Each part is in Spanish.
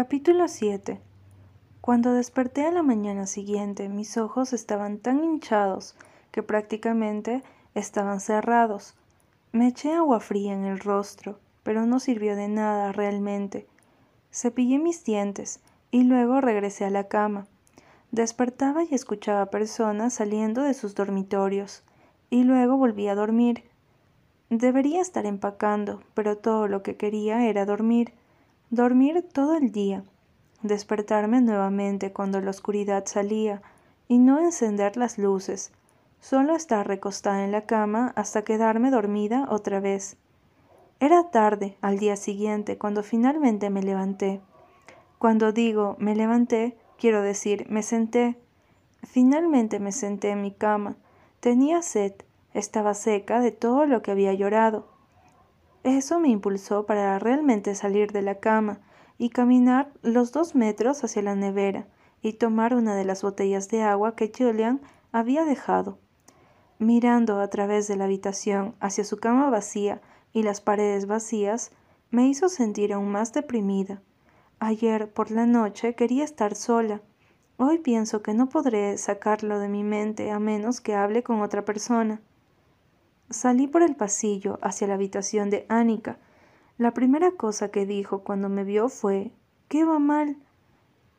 Capítulo 7 Cuando desperté a la mañana siguiente, mis ojos estaban tan hinchados que prácticamente estaban cerrados. Me eché agua fría en el rostro, pero no sirvió de nada realmente. Cepillé mis dientes y luego regresé a la cama. Despertaba y escuchaba personas saliendo de sus dormitorios, y luego volví a dormir. Debería estar empacando, pero todo lo que quería era dormir. Dormir todo el día. Despertarme nuevamente cuando la oscuridad salía y no encender las luces. Solo estar recostada en la cama hasta quedarme dormida otra vez. Era tarde al día siguiente cuando finalmente me levanté. Cuando digo me levanté, quiero decir me senté. Finalmente me senté en mi cama. Tenía sed, estaba seca de todo lo que había llorado. Eso me impulsó para realmente salir de la cama y caminar los dos metros hacia la nevera y tomar una de las botellas de agua que Julian había dejado. Mirando a través de la habitación hacia su cama vacía y las paredes vacías, me hizo sentir aún más deprimida. Ayer por la noche quería estar sola. Hoy pienso que no podré sacarlo de mi mente a menos que hable con otra persona. Salí por el pasillo hacia la habitación de Annika. La primera cosa que dijo cuando me vio fue ¿Qué va mal?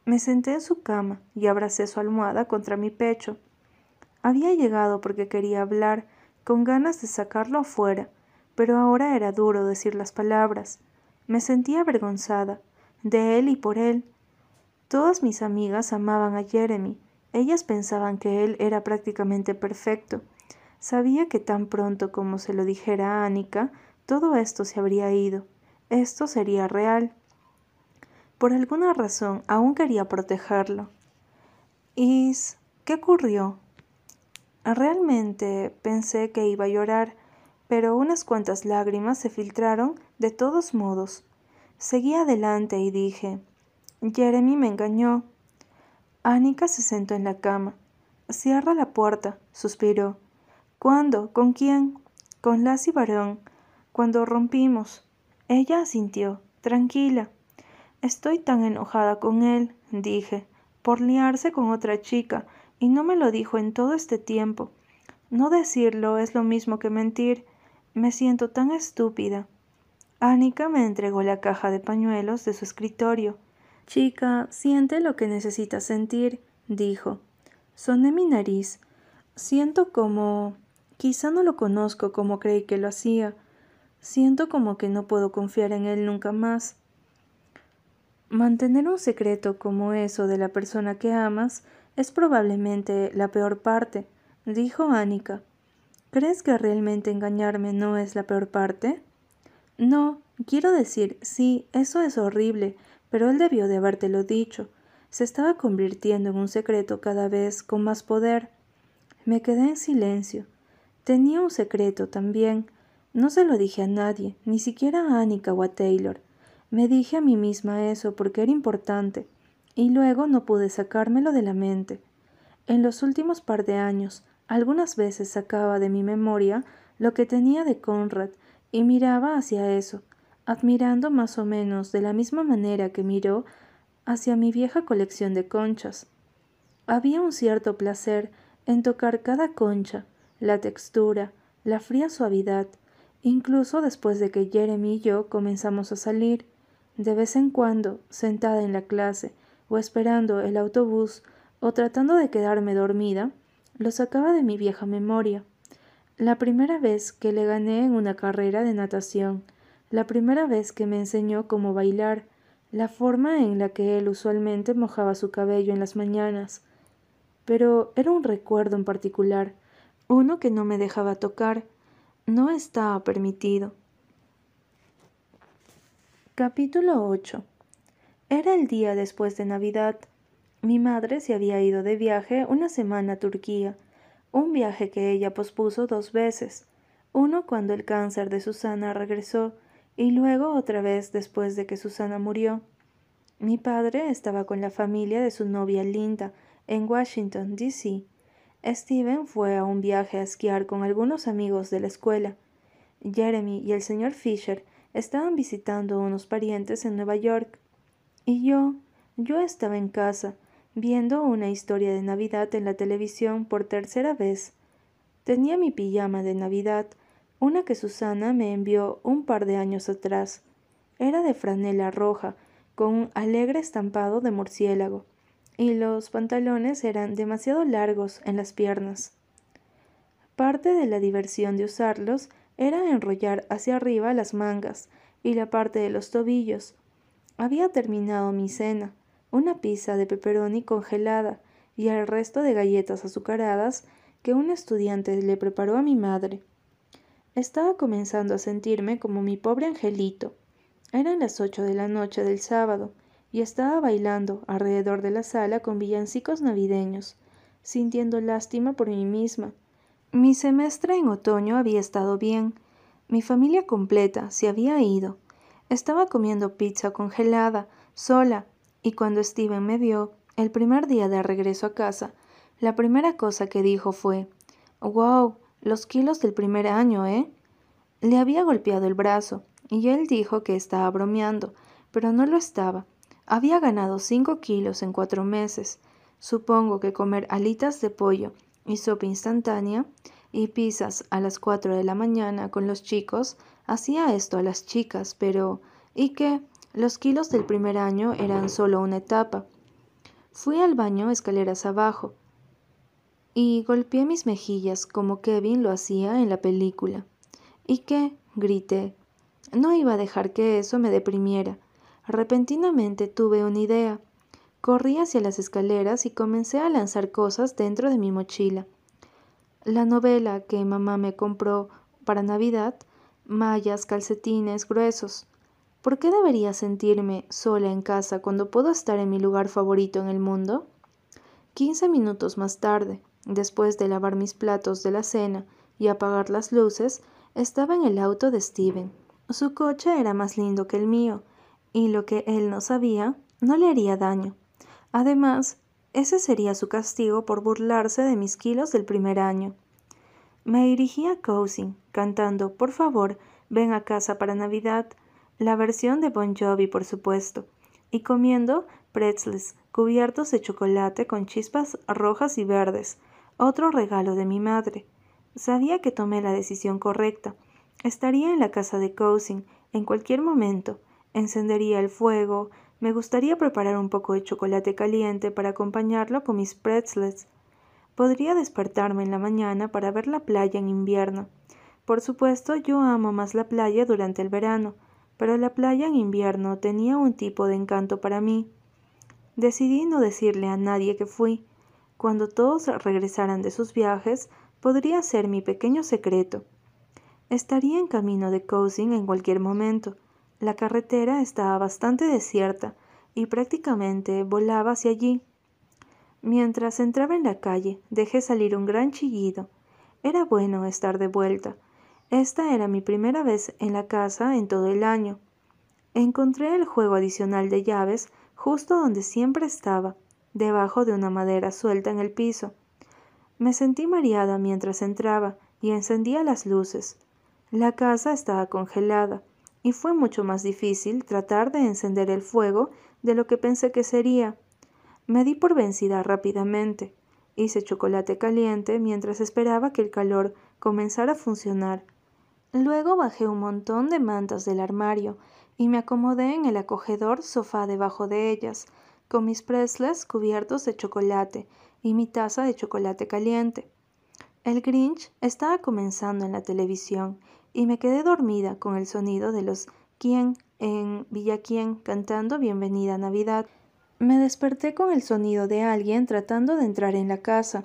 Me senté en su cama y abracé su almohada contra mi pecho. Había llegado porque quería hablar, con ganas de sacarlo afuera, pero ahora era duro decir las palabras. Me sentía avergonzada, de él y por él. Todas mis amigas amaban a Jeremy. Ellas pensaban que él era prácticamente perfecto. Sabía que tan pronto como se lo dijera a Annika, todo esto se habría ido. Esto sería real. Por alguna razón aún quería protegerlo. ¿Is qué ocurrió? Realmente pensé que iba a llorar, pero unas cuantas lágrimas se filtraron de todos modos. Seguí adelante y dije, Jeremy me engañó. Annika se sentó en la cama. Cierra la puerta, suspiró. ¿Cuándo? ¿Con quién? Con Lassie Barón. Cuando rompimos. Ella asintió. Tranquila. Estoy tan enojada con él, dije, por liarse con otra chica, y no me lo dijo en todo este tiempo. No decirlo es lo mismo que mentir. Me siento tan estúpida. Annika me entregó la caja de pañuelos de su escritorio. Chica, siente lo que necesitas sentir, dijo. Soné mi nariz. Siento como Quizá no lo conozco como creí que lo hacía. Siento como que no puedo confiar en él nunca más. Mantener un secreto como eso de la persona que amas es probablemente la peor parte, dijo Annika. ¿Crees que realmente engañarme no es la peor parte? No, quiero decir, sí, eso es horrible, pero él debió de habértelo dicho. Se estaba convirtiendo en un secreto cada vez con más poder. Me quedé en silencio. Tenía un secreto también. No se lo dije a nadie, ni siquiera a Annika o a Taylor. Me dije a mí misma eso porque era importante, y luego no pude sacármelo de la mente. En los últimos par de años, algunas veces sacaba de mi memoria lo que tenía de Conrad y miraba hacia eso, admirando más o menos de la misma manera que miró hacia mi vieja colección de conchas. Había un cierto placer en tocar cada concha, la textura, la fría suavidad, incluso después de que Jeremy y yo comenzamos a salir, de vez en cuando, sentada en la clase, o esperando el autobús, o tratando de quedarme dormida, lo sacaba de mi vieja memoria. La primera vez que le gané en una carrera de natación, la primera vez que me enseñó cómo bailar, la forma en la que él usualmente mojaba su cabello en las mañanas. Pero era un recuerdo en particular, uno que no me dejaba tocar, no estaba permitido. Capítulo 8 Era el día después de Navidad. Mi madre se había ido de viaje una semana a Turquía, un viaje que ella pospuso dos veces, uno cuando el cáncer de Susana regresó y luego otra vez después de que Susana murió. Mi padre estaba con la familia de su novia Linda en Washington, D.C. Steven fue a un viaje a esquiar con algunos amigos de la escuela. Jeremy y el señor Fisher estaban visitando unos parientes en Nueva York. Y yo, yo estaba en casa, viendo una historia de Navidad en la televisión por tercera vez. Tenía mi pijama de Navidad, una que Susana me envió un par de años atrás. Era de franela roja, con un alegre estampado de murciélago, y los pantalones eran demasiado largos en las piernas. Parte de la diversión de usarlos era enrollar hacia arriba las mangas y la parte de los tobillos. Había terminado mi cena, una pizza de pepperoni congelada y el resto de galletas azucaradas que un estudiante le preparó a mi madre. Estaba comenzando a sentirme como mi pobre angelito. Eran las ocho de la noche del sábado y estaba bailando alrededor de la sala con villancicos navideños, sintiendo lástima por mí misma mi semestre en otoño había estado bien. Mi familia completa se había ido. Estaba comiendo pizza congelada, sola, y cuando Steven me vio, el primer día de regreso a casa, la primera cosa que dijo fue Wow, los kilos del primer año, ¿eh? Le había golpeado el brazo, y él dijo que estaba bromeando, pero no lo estaba. Había ganado cinco kilos en cuatro meses. Supongo que comer alitas de pollo y sopa instantánea y pizzas a las cuatro de la mañana con los chicos, hacía esto a las chicas, pero ¿y qué? Los kilos del primer año eran solo una etapa. Fui al baño escaleras abajo y golpeé mis mejillas como Kevin lo hacía en la película. ¿Y qué? grité. No iba a dejar que eso me deprimiera. Repentinamente tuve una idea. Corrí hacia las escaleras y comencé a lanzar cosas dentro de mi mochila. La novela que mamá me compró para Navidad, mallas, calcetines gruesos. ¿Por qué debería sentirme sola en casa cuando puedo estar en mi lugar favorito en el mundo? Quince minutos más tarde, después de lavar mis platos de la cena y apagar las luces, estaba en el auto de Steven. Su coche era más lindo que el mío, y lo que él no sabía no le haría daño. Además, ese sería su castigo por burlarse de mis kilos del primer año. Me dirigí a Cousin, cantando Por favor, ven a casa para Navidad, la versión de Bon Jovi, por supuesto, y comiendo pretzels cubiertos de chocolate con chispas rojas y verdes, otro regalo de mi madre. Sabía que tomé la decisión correcta. Estaría en la casa de Cousin en cualquier momento. Encendería el fuego, me gustaría preparar un poco de chocolate caliente para acompañarlo con mis pretzels. Podría despertarme en la mañana para ver la playa en invierno. Por supuesto, yo amo más la playa durante el verano, pero la playa en invierno tenía un tipo de encanto para mí. Decidí no decirle a nadie que fui. Cuando todos regresaran de sus viajes, podría ser mi pequeño secreto. Estaría en camino de Cousin en cualquier momento. La carretera estaba bastante desierta y prácticamente volaba hacia allí. Mientras entraba en la calle, dejé salir un gran chillido. Era bueno estar de vuelta. Esta era mi primera vez en la casa en todo el año. Encontré el juego adicional de llaves justo donde siempre estaba, debajo de una madera suelta en el piso. Me sentí mareada mientras entraba y encendía las luces. La casa estaba congelada y fue mucho más difícil tratar de encender el fuego de lo que pensé que sería. Me di por vencida rápidamente. Hice chocolate caliente mientras esperaba que el calor comenzara a funcionar. Luego bajé un montón de mantas del armario y me acomodé en el acogedor sofá debajo de ellas, con mis presles cubiertos de chocolate y mi taza de chocolate caliente. El Grinch estaba comenzando en la televisión y me quedé dormida con el sonido de los quien en Villaquien cantando Bienvenida Navidad. Me desperté con el sonido de alguien tratando de entrar en la casa.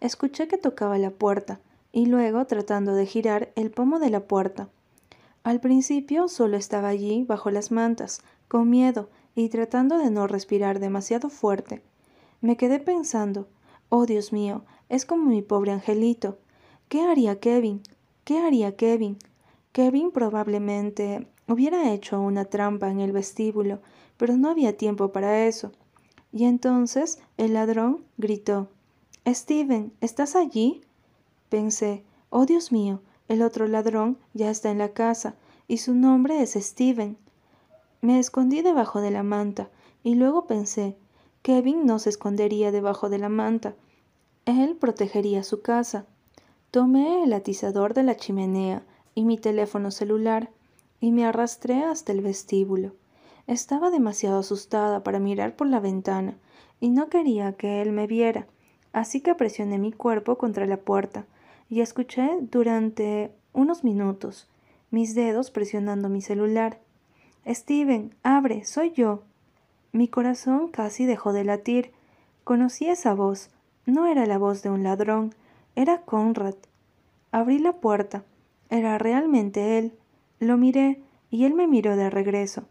Escuché que tocaba la puerta y luego tratando de girar el pomo de la puerta. Al principio solo estaba allí bajo las mantas, con miedo y tratando de no respirar demasiado fuerte. Me quedé pensando, oh Dios mío, es como mi pobre angelito. ¿Qué haría Kevin? ¿Qué haría Kevin? Kevin probablemente hubiera hecho una trampa en el vestíbulo, pero no había tiempo para eso. Y entonces el ladrón gritó Steven, ¿estás allí? Pensé, oh Dios mío, el otro ladrón ya está en la casa, y su nombre es Steven. Me escondí debajo de la manta, y luego pensé, Kevin no se escondería debajo de la manta. Él protegería su casa. Tomé el atizador de la chimenea y mi teléfono celular y me arrastré hasta el vestíbulo. Estaba demasiado asustada para mirar por la ventana y no quería que él me viera, así que presioné mi cuerpo contra la puerta y escuché durante unos minutos mis dedos presionando mi celular. Steven, abre, soy yo. Mi corazón casi dejó de latir. Conocí esa voz. No era la voz de un ladrón, era Conrad. Abrí la puerta. Era realmente él. Lo miré y él me miró de regreso.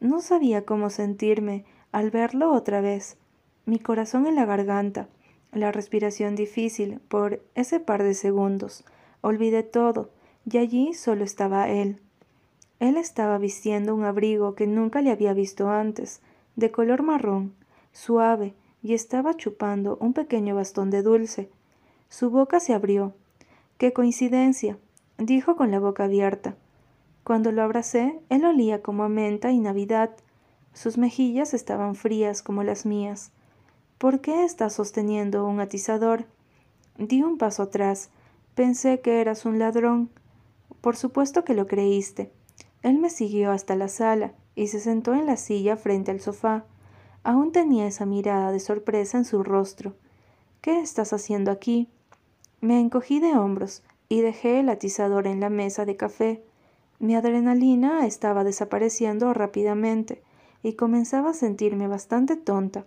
No sabía cómo sentirme al verlo otra vez. Mi corazón en la garganta, la respiración difícil por ese par de segundos. Olvidé todo y allí solo estaba él. Él estaba vistiendo un abrigo que nunca le había visto antes de color marrón, suave, y estaba chupando un pequeño bastón de dulce. Su boca se abrió. ¡Qué coincidencia! dijo con la boca abierta. Cuando lo abracé, él olía como a menta y Navidad. Sus mejillas estaban frías como las mías. ¿Por qué estás sosteniendo un atizador? Di un paso atrás. Pensé que eras un ladrón. Por supuesto que lo creíste. Él me siguió hasta la sala y se sentó en la silla frente al sofá. Aún tenía esa mirada de sorpresa en su rostro. ¿Qué estás haciendo aquí? Me encogí de hombros y dejé el atizador en la mesa de café. Mi adrenalina estaba desapareciendo rápidamente y comenzaba a sentirme bastante tonta.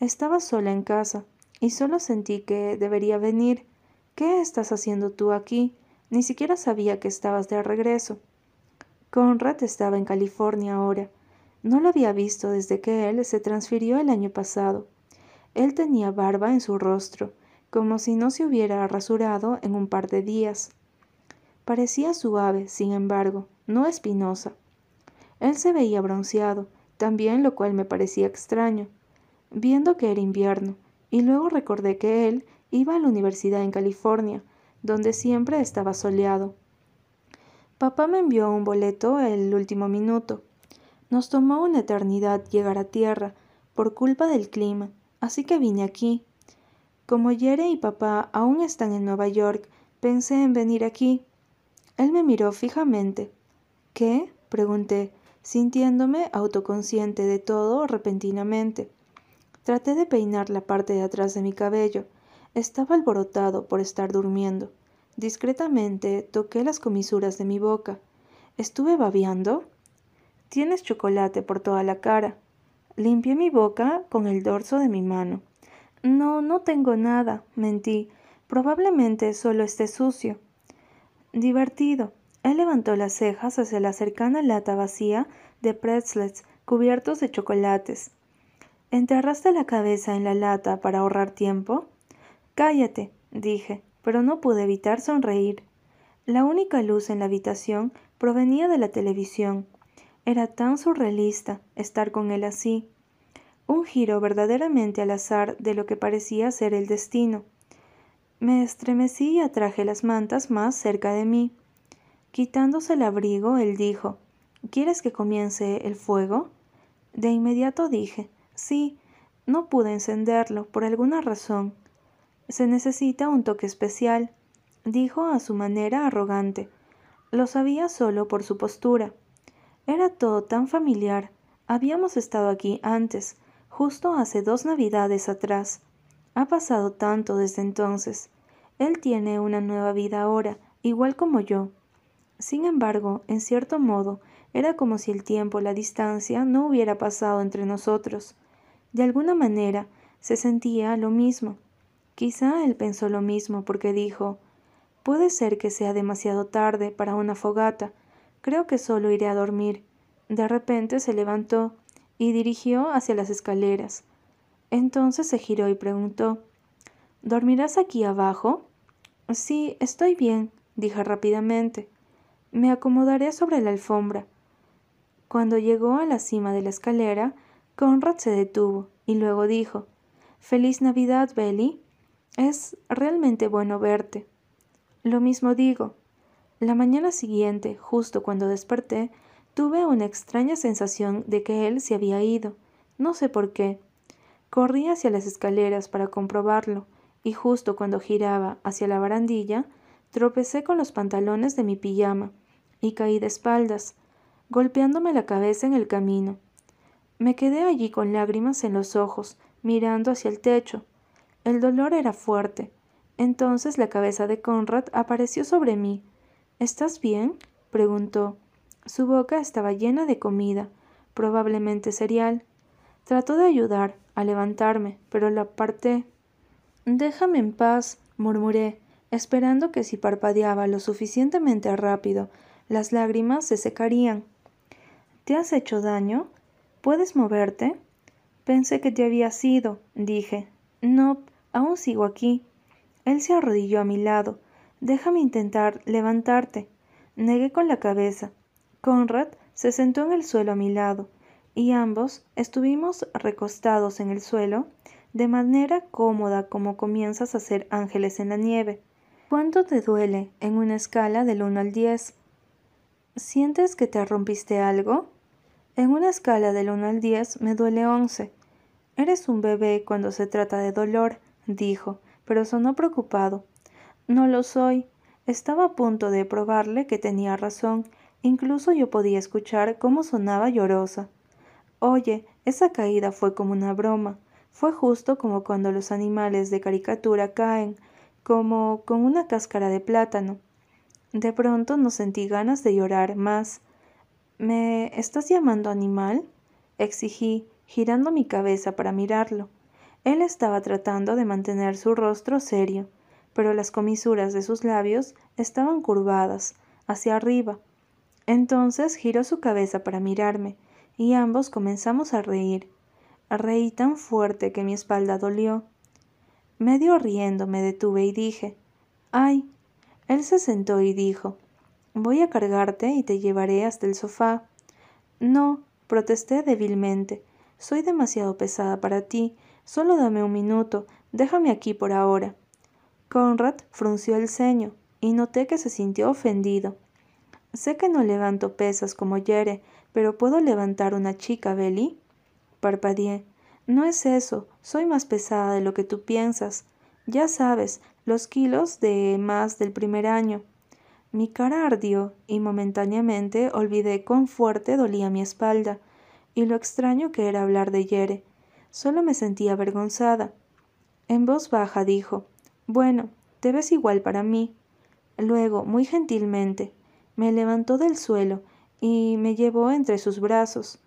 Estaba sola en casa y solo sentí que debería venir. ¿Qué estás haciendo tú aquí? Ni siquiera sabía que estabas de regreso. Conrad estaba en California ahora. No lo había visto desde que él se transfirió el año pasado. Él tenía barba en su rostro, como si no se hubiera rasurado en un par de días. Parecía suave, sin embargo, no espinosa. Él se veía bronceado, también lo cual me parecía extraño, viendo que era invierno, y luego recordé que él iba a la universidad en California, donde siempre estaba soleado. Papá me envió un boleto el último minuto. Nos tomó una eternidad llegar a tierra por culpa del clima, así que vine aquí. Como Yere y papá aún están en Nueva York, pensé en venir aquí. Él me miró fijamente. ¿Qué? pregunté, sintiéndome autoconsciente de todo repentinamente. Traté de peinar la parte de atrás de mi cabello. Estaba alborotado por estar durmiendo. Discretamente toqué las comisuras de mi boca. ¿Estuve babeando? Tienes chocolate por toda la cara. Limpié mi boca con el dorso de mi mano. No, no tengo nada, mentí. Probablemente solo esté sucio. Divertido. Él levantó las cejas hacia la cercana lata vacía de pretzels cubiertos de chocolates. ¿Enterraste la cabeza en la lata para ahorrar tiempo? Cállate, dije pero no pude evitar sonreír. La única luz en la habitación provenía de la televisión. Era tan surrealista estar con él así. Un giro verdaderamente al azar de lo que parecía ser el destino. Me estremecí y atraje las mantas más cerca de mí. Quitándose el abrigo, él dijo ¿Quieres que comience el fuego? De inmediato dije Sí. No pude encenderlo por alguna razón. Se necesita un toque especial, dijo a su manera arrogante. Lo sabía solo por su postura. Era todo tan familiar. Habíamos estado aquí antes, justo hace dos navidades atrás. Ha pasado tanto desde entonces. Él tiene una nueva vida ahora, igual como yo. Sin embargo, en cierto modo, era como si el tiempo, la distancia, no hubiera pasado entre nosotros. De alguna manera, se sentía lo mismo. Quizá él pensó lo mismo porque dijo Puede ser que sea demasiado tarde para una fogata. Creo que solo iré a dormir. De repente se levantó y dirigió hacia las escaleras. Entonces se giró y preguntó ¿Dormirás aquí abajo? Sí, estoy bien, dije rápidamente. Me acomodaré sobre la alfombra. Cuando llegó a la cima de la escalera, Conrad se detuvo y luego dijo Feliz Navidad, Belly. Es realmente bueno verte. Lo mismo digo. La mañana siguiente, justo cuando desperté, tuve una extraña sensación de que él se había ido. No sé por qué. Corrí hacia las escaleras para comprobarlo, y justo cuando giraba hacia la barandilla, tropecé con los pantalones de mi pijama y caí de espaldas, golpeándome la cabeza en el camino. Me quedé allí con lágrimas en los ojos, mirando hacia el techo. El dolor era fuerte. Entonces la cabeza de Conrad apareció sobre mí. ¿Estás bien? preguntó. Su boca estaba llena de comida, probablemente cereal. Trató de ayudar a levantarme, pero la aparté. Déjame en paz, murmuré, esperando que si parpadeaba lo suficientemente rápido, las lágrimas se secarían. ¿Te has hecho daño? ¿Puedes moverte? Pensé que te había ido, dije. No, aún sigo aquí. Él se arrodilló a mi lado. Déjame intentar levantarte. Negué con la cabeza. Conrad se sentó en el suelo a mi lado, y ambos estuvimos recostados en el suelo de manera cómoda como comienzas a hacer ángeles en la nieve. ¿Cuánto te duele en una escala del 1 al 10? ¿Sientes que te rompiste algo? En una escala del 1 al 10 me duele 11. Eres un bebé cuando se trata de dolor, dijo, pero sonó preocupado. No lo soy. Estaba a punto de probarle que tenía razón Incluso yo podía escuchar cómo sonaba llorosa. Oye, esa caída fue como una broma. Fue justo como cuando los animales de caricatura caen, como con una cáscara de plátano. De pronto no sentí ganas de llorar más. ¿Me estás llamando animal? exigí, girando mi cabeza para mirarlo. Él estaba tratando de mantener su rostro serio, pero las comisuras de sus labios estaban curvadas, hacia arriba, entonces giró su cabeza para mirarme, y ambos comenzamos a reír. Reí tan fuerte que mi espalda dolió. Medio riendo me detuve y dije, ¡ay! Él se sentó y dijo, voy a cargarte y te llevaré hasta el sofá. No, protesté débilmente, soy demasiado pesada para ti, solo dame un minuto, déjame aquí por ahora. Conrad frunció el ceño, y noté que se sintió ofendido. Sé que no levanto pesas como Yere, pero ¿puedo levantar una chica, Beli? Parpadeé. No es eso, soy más pesada de lo que tú piensas. Ya sabes, los kilos de más del primer año. Mi cara ardió y momentáneamente olvidé cuán fuerte dolía mi espalda y lo extraño que era hablar de Yere. Solo me sentía avergonzada. En voz baja dijo, Bueno, te ves igual para mí. Luego, muy gentilmente, me levantó del suelo y me llevó entre sus brazos.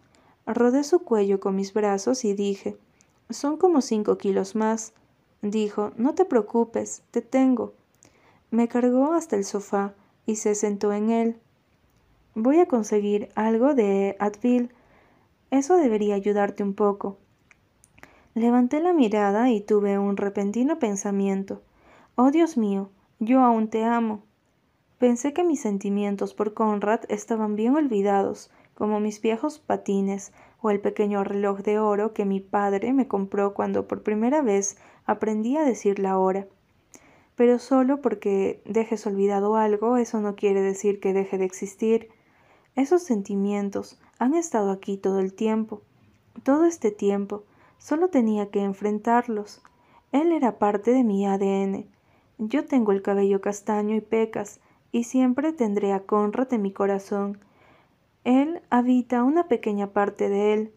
Rodé su cuello con mis brazos y dije, son como cinco kilos más. Dijo, no te preocupes, te tengo. Me cargó hasta el sofá y se sentó en él. Voy a conseguir algo de Advil. Eso debería ayudarte un poco. Levanté la mirada y tuve un repentino pensamiento. Oh Dios mío, yo aún te amo. Pensé que mis sentimientos por Conrad estaban bien olvidados, como mis viejos patines o el pequeño reloj de oro que mi padre me compró cuando por primera vez aprendí a decir la hora. Pero solo porque dejes olvidado algo, eso no quiere decir que deje de existir. Esos sentimientos han estado aquí todo el tiempo, todo este tiempo, solo tenía que enfrentarlos. Él era parte de mi ADN. Yo tengo el cabello castaño y pecas, y siempre tendré a Conrad en mi corazón. Él habita una pequeña parte de él,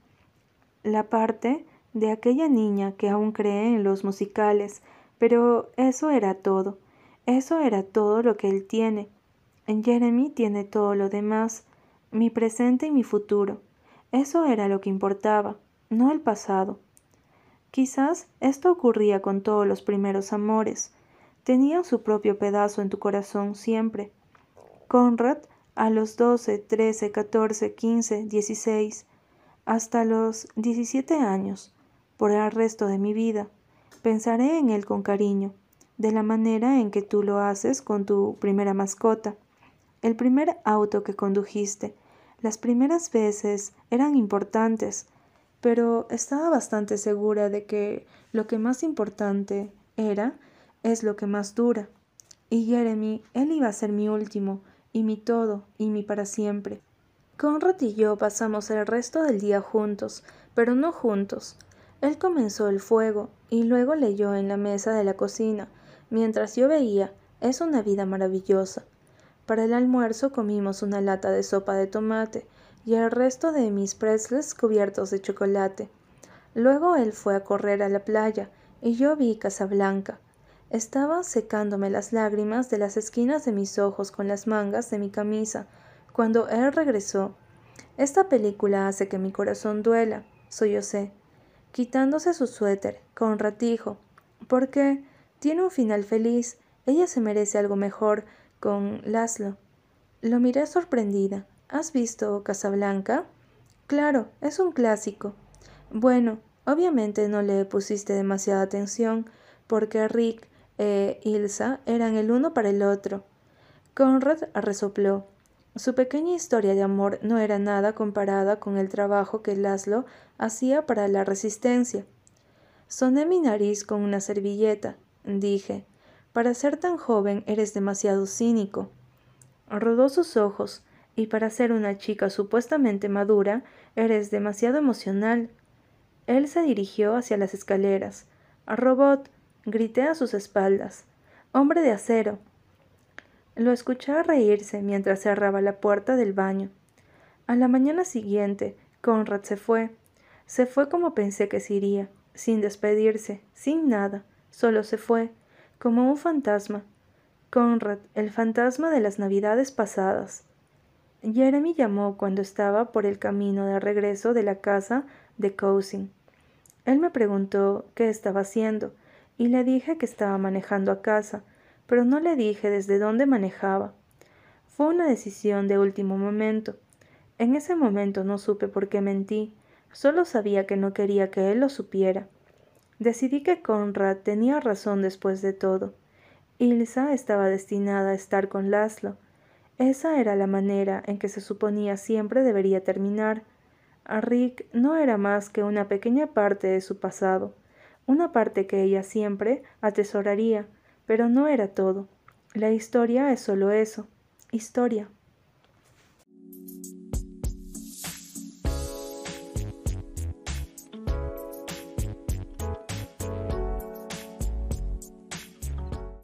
la parte de aquella niña que aún cree en los musicales, pero eso era todo, eso era todo lo que él tiene. En Jeremy tiene todo lo demás, mi presente y mi futuro. Eso era lo que importaba, no el pasado. Quizás esto ocurría con todos los primeros amores, tenían su propio pedazo en tu corazón siempre. Conrad, a los doce, trece, catorce, quince, dieciséis, hasta los diecisiete años, por el resto de mi vida, pensaré en él con cariño, de la manera en que tú lo haces con tu primera mascota, el primer auto que condujiste. Las primeras veces eran importantes, pero estaba bastante segura de que lo que más importante era es lo que más dura. Y Jeremy, él iba a ser mi último, y mi todo, y mi para siempre. Conrad y yo pasamos el resto del día juntos, pero no juntos. Él comenzó el fuego y luego leyó en la mesa de la cocina, mientras yo veía Es una vida maravillosa. Para el almuerzo comimos una lata de sopa de tomate y el resto de mis pretzels cubiertos de chocolate. Luego él fue a correr a la playa y yo vi Casablanca. Estaba secándome las lágrimas de las esquinas de mis ojos con las mangas de mi camisa cuando él regresó. Esta película hace que mi corazón duela, sollocé, quitándose su suéter, con ratijo, porque tiene un final feliz, ella se merece algo mejor con Laszlo. Lo miré sorprendida. ¿Has visto Casablanca? Claro, es un clásico. Bueno, obviamente no le pusiste demasiada atención, porque Rick e Ilsa eran el uno para el otro. Conrad resopló. Su pequeña historia de amor no era nada comparada con el trabajo que Laszlo hacía para la resistencia. Soné mi nariz con una servilleta. Dije, para ser tan joven eres demasiado cínico. Rodó sus ojos, y para ser una chica supuestamente madura, eres demasiado emocional. Él se dirigió hacia las escaleras. Robot, grité a sus espaldas. Hombre de acero. Lo escuché reírse mientras cerraba la puerta del baño. A la mañana siguiente, Conrad se fue. Se fue como pensé que se iría, sin despedirse, sin nada, solo se fue, como un fantasma. Conrad, el fantasma de las navidades pasadas. Jeremy llamó cuando estaba por el camino de regreso de la casa de Cousin. Él me preguntó qué estaba haciendo, y le dije que estaba manejando a casa, pero no le dije desde dónde manejaba. Fue una decisión de último momento. En ese momento no supe por qué mentí, solo sabía que no quería que él lo supiera. Decidí que Conrad tenía razón después de todo. Ilsa estaba destinada a estar con Laszlo. Esa era la manera en que se suponía siempre debería terminar. A Rick no era más que una pequeña parte de su pasado, una parte que ella siempre atesoraría, pero no era todo. La historia es solo eso, historia.